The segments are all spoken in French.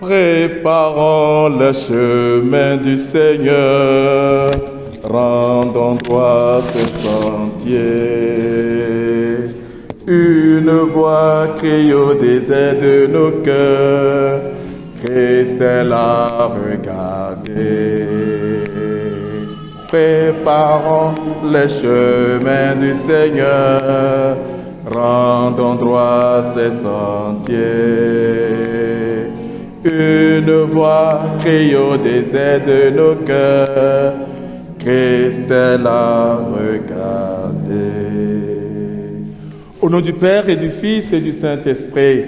Préparons le chemin du Seigneur, rendons toi ce sentier. Une voix crie au désert de nos cœurs, Christ est là, regardez. Préparons le chemin du Seigneur, rendons droit ses sentiers. Une voix crie au désert de nos cœurs, Christ est là, regardez. Au nom du Père et du Fils et du Saint-Esprit,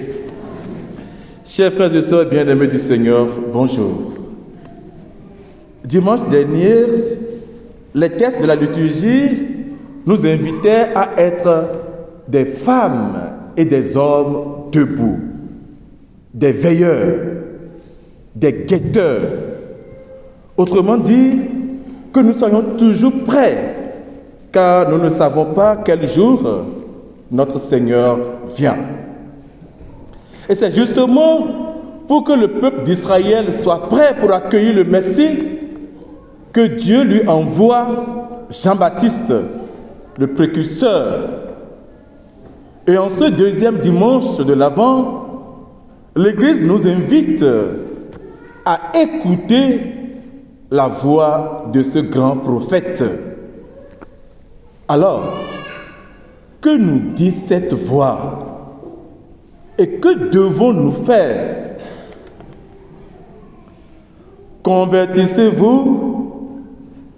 chers frères et sœurs bien-aimés du Seigneur, bonjour. Dimanche dernier, les textes de la liturgie nous invitaient à être des femmes et des hommes debout, des veilleurs, des guetteurs. Autrement dit, que nous soyons toujours prêts, car nous ne savons pas quel jour notre Seigneur vient. Et c'est justement pour que le peuple d'Israël soit prêt pour accueillir le Messie que Dieu lui envoie Jean-Baptiste, le précurseur. Et en ce deuxième dimanche de l'Avent, l'Église nous invite à écouter la voix de ce grand prophète. Alors, que nous dit cette voix? Et que devons-nous faire? Convertissez-vous,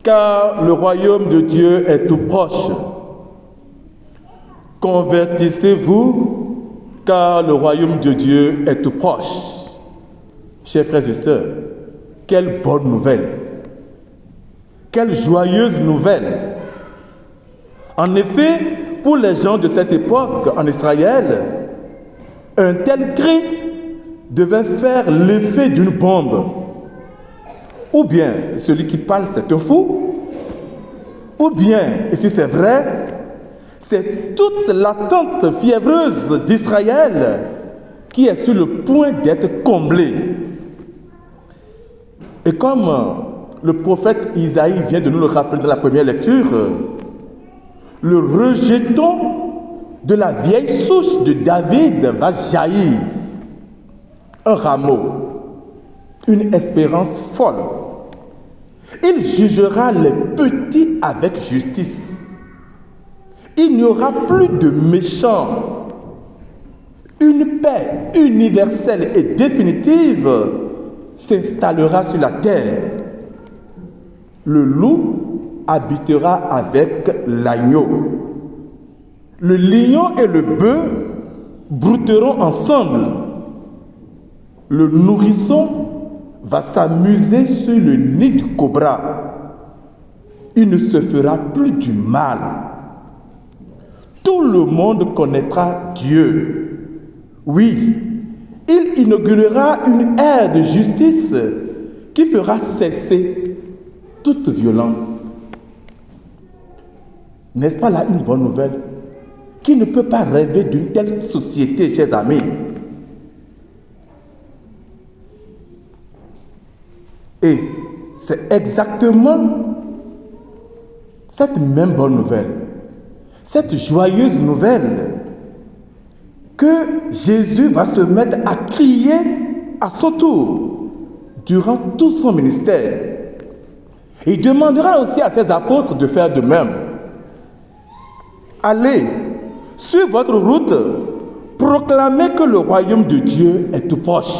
car le royaume de Dieu est tout proche. Convertissez-vous, car le royaume de Dieu est tout proche. Chers frères et sœurs, quelle bonne nouvelle. Quelle joyeuse nouvelle. En effet, pour les gens de cette époque en Israël, un tel cri devait faire l'effet d'une bombe. Ou bien celui qui parle, c'est un fou. Ou bien, et si c'est vrai, c'est toute l'attente fiévreuse d'Israël qui est sur le point d'être comblée. Et comme le prophète Isaïe vient de nous le rappeler dans la première lecture, le rejeton de la vieille souche de David va jaillir. Un rameau, une espérance folle. Il jugera les petits avec justice. Il n'y aura plus de méchants. Une paix universelle et définitive s'installera sur la terre. Le loup habitera avec l'agneau. Le lion et le bœuf brouteront ensemble. Le nourrisson va s'amuser sur le nid du cobra. Il ne se fera plus du mal. Tout le monde connaîtra Dieu. Oui, il inaugurera une ère de justice qui fera cesser toute violence. N'est-ce pas là une bonne nouvelle Qui ne peut pas rêver d'une telle société, chers amis? Et c'est exactement cette même bonne nouvelle, cette joyeuse nouvelle que Jésus va se mettre à crier à son tour durant tout son ministère. Il demandera aussi à ses apôtres de faire de même. Allez, sur votre route, proclamez que le royaume de Dieu est tout proche.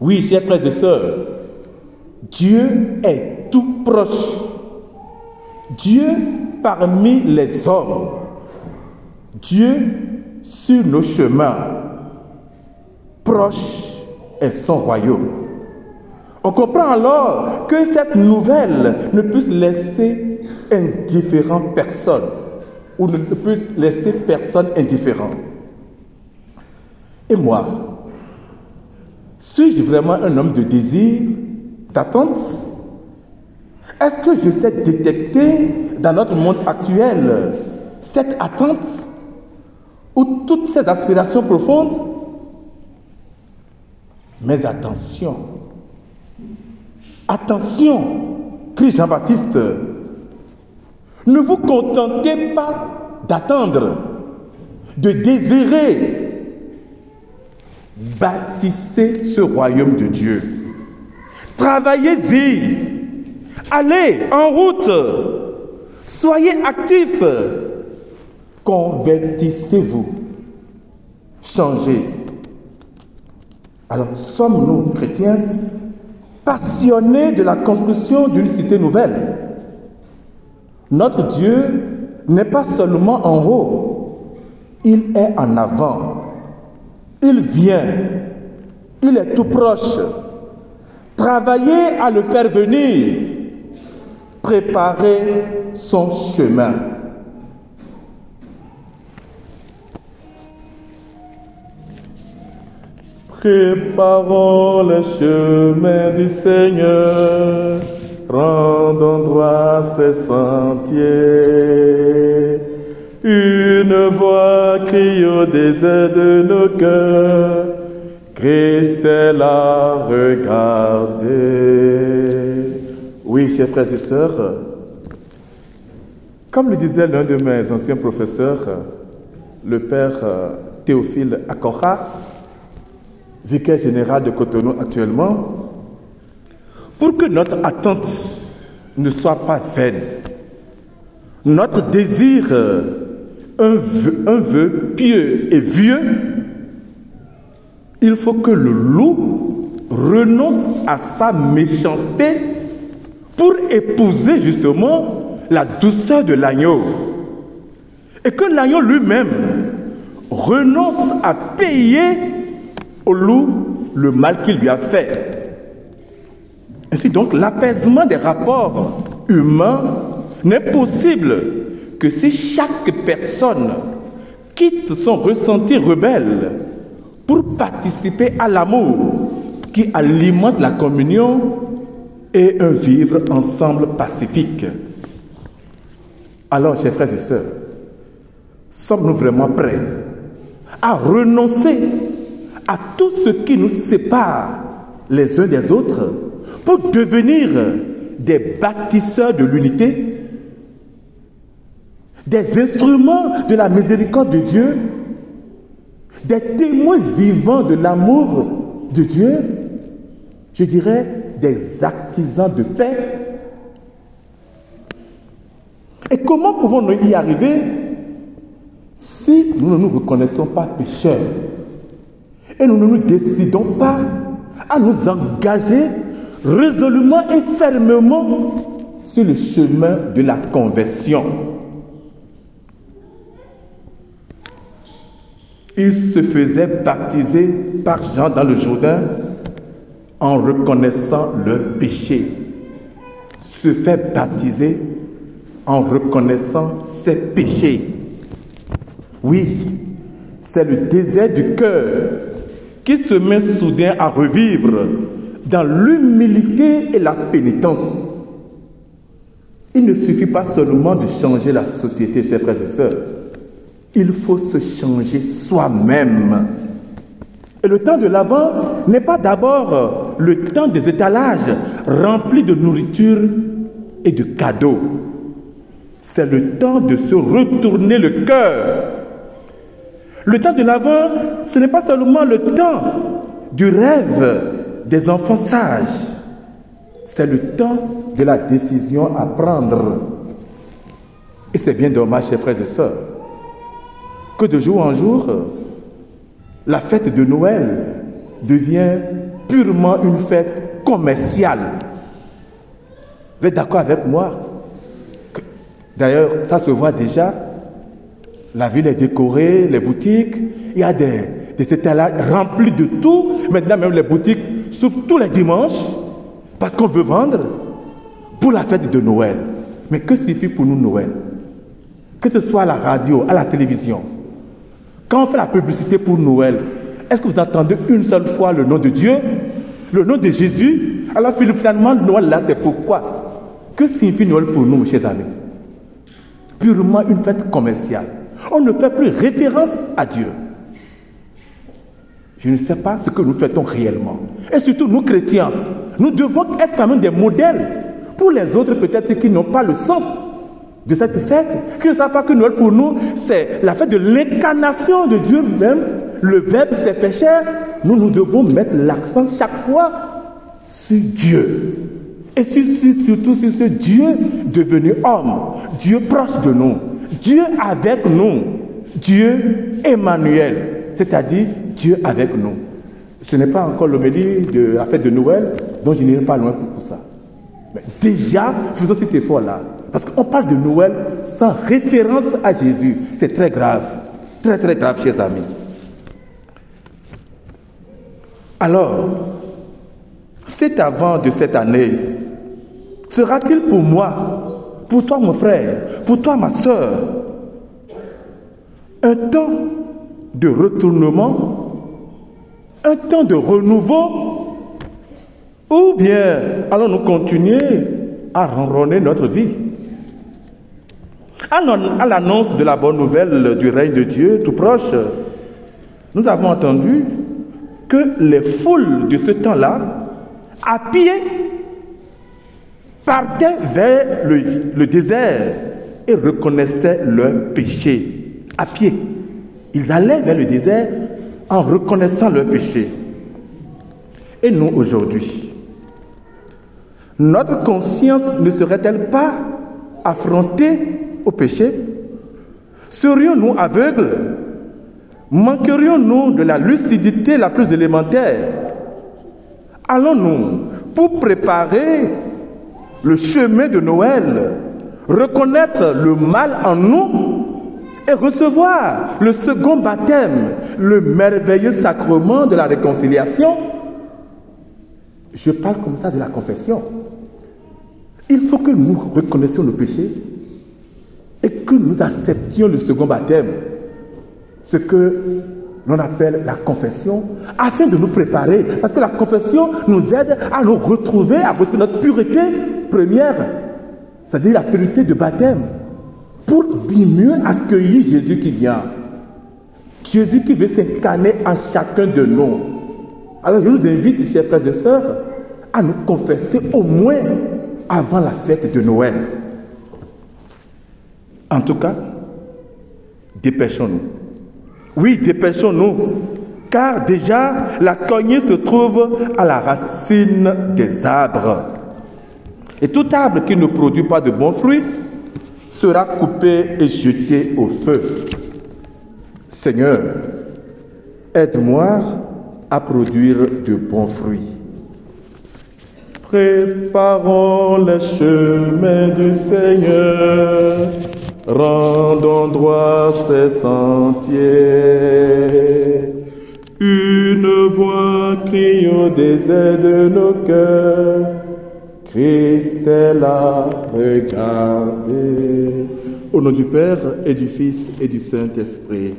Oui, chers frères et sœurs, Dieu est tout proche. Dieu parmi les hommes. Dieu sur nos chemins. Proche est son royaume. On comprend alors que cette nouvelle ne puisse laisser indifférent personne ou ne puisse laisser personne indifférent. Et moi, suis-je vraiment un homme de désir, d'attente? Est-ce que je sais détecter dans notre monde actuel cette attente? Ou toutes ces aspirations profondes Mais attention, attention, crie Jean-Baptiste, ne vous contentez pas d'attendre, de désirer bâtissez ce royaume de Dieu. Travaillez-y. Allez en route. Soyez actifs. Convertissez-vous. Changez. Alors, sommes-nous chrétiens passionnés de la construction d'une cité nouvelle? Notre Dieu n'est pas seulement en haut, il est en avant. Il vient, il est tout proche. Travaillez à le faire venir. Préparez son chemin. Préparons le chemin du Seigneur, rendons droit ses sentiers. Une voix crie au désert de nos cœurs, Christ est là, regardez. Oui, chers frères et sœurs, comme le disait l'un de mes anciens professeurs, le père Théophile Akora, vicaire général de Cotonou actuellement, pour que notre attente ne soit pas vaine, notre désir un vœu, pieux et vieux, il faut que le loup renonce à sa méchanceté pour épouser justement la douceur de l'agneau. Et que l'agneau lui-même renonce à payer au loup le mal qu'il lui a fait. Ainsi donc, l'apaisement des rapports humains n'est possible que si chaque personne quitte son ressenti rebelle pour participer à l'amour qui alimente la communion et un vivre ensemble pacifique. Alors, chers frères et sœurs, sommes-nous vraiment prêts à renoncer à tout ce qui nous sépare les uns des autres pour devenir des bâtisseurs de l'unité des instruments de la miséricorde de Dieu, des témoins vivants de l'amour de Dieu, je dirais des artisans de paix. Et comment pouvons-nous y arriver si nous ne nous reconnaissons pas pécheurs? Et nous ne nous décidons pas à nous engager résolument et fermement sur le chemin de la conversion Ils se faisaient baptiser par Jean dans le Jourdain en reconnaissant leur péché. Se fait baptiser en reconnaissant ses péchés. Oui, c'est le désert du cœur qui se met soudain à revivre dans l'humilité et la pénitence. Il ne suffit pas seulement de changer la société, chers frères et sœurs il faut se changer soi-même. Et le temps de l'avant n'est pas d'abord le temps des étalages remplis de nourriture et de cadeaux. C'est le temps de se retourner le cœur. Le temps de l'avant, ce n'est pas seulement le temps du rêve des enfants sages. C'est le temps de la décision à prendre. Et c'est bien dommage, chers frères et sœurs que de jour en jour, la fête de Noël devient purement une fête commerciale. Vous êtes d'accord avec moi D'ailleurs, ça se voit déjà. La ville est décorée, les boutiques, il y a des, des étalages remplis de tout. Maintenant, même les boutiques s'ouvrent tous les dimanches parce qu'on veut vendre pour la fête de Noël. Mais que suffit pour nous Noël? Que ce soit à la radio, à la télévision, quand on fait la publicité pour Noël, est-ce que vous entendez une seule fois le nom de Dieu Le nom de Jésus? Alors finalement, Noël là, c'est pourquoi? Que signifie Noël pour nous, mes chers amis? Purement une fête commerciale. On ne fait plus référence à Dieu. je ne sais pas ce que nous fêtons réellement. Et surtout, nous chrétiens, nous devons être quand même des modèles pour les autres peut-être qui n'ont pas le sens de cette fête, qui ne savent pas que Noël pour nous, c'est la fête de l'incarnation de Dieu même. Le Verbe s'est fait chair. Nous, nous devons mettre l'accent chaque fois sur Dieu. Et surtout sur ce Dieu devenu homme, Dieu proche de nous, Dieu avec nous, Dieu Emmanuel, c'est-à-dire Dieu avec nous. Ce n'est pas encore l'homélie de la fête de Noël, dont je n'irai pas loin pour ça. Mais déjà, faisons cet effort-là. Parce qu'on parle de Noël sans référence à Jésus. C'est très grave. Très, très grave, chers amis. Alors, cet avant de cette année sera-t-il pour moi, pour toi mon frère, pour toi ma soeur, un temps de retournement, un temps de renouveau, ou bien allons-nous continuer à ronronner notre vie? À l'annonce de la bonne nouvelle du règne de Dieu tout proche, nous avons entendu que les foules de ce temps-là, à pied, partaient vers le, désert et reconnaissaient leur péché à pied. Ils allaient vers le désert en reconnaissant leur péché. Et nous, aujourd'hui, notre conscience ne serait-elle pas affrontée au péché? Serions-nous aveugles? Manquerions-nous de la lucidité la plus élémentaire? Allons-nous, pour préparer le chemin de Noël, reconnaître le mal en nous et recevoir le second baptême, le merveilleux sacrement de la réconciliation Je parle comme ça de la confession. Il faut que nous reconnaissions nos péchés et que nous acceptions le second baptême ce que l'on appelle la confession, afin de nous préparer. Parce que la confession nous aide à nous retrouver, à retrouver notre pureté première, c'est-à-dire la pureté de baptême, pour mieux accueillir Jésus qui vient. Jésus qui veut s'incarner en chacun de nous. Alors je nous invite, chers frères et sœurs, à nous confesser au moins avant la fête de Noël. En tout cas, dépêchons-nous. Oui, dépêchons-nous, car déjà la cognée se trouve à la racine des arbres. Et tout arbre qui ne produit pas de bons fruits sera coupé et jeté au feu. Seigneur, aide-moi à produire de bons fruits. Préparons les chemins du Seigneur rendons droit ses sentiers. Une voix crie au désert de nos cœurs, Christ est là, regardez. Au nom du Père et du Fils et du Saint-Esprit.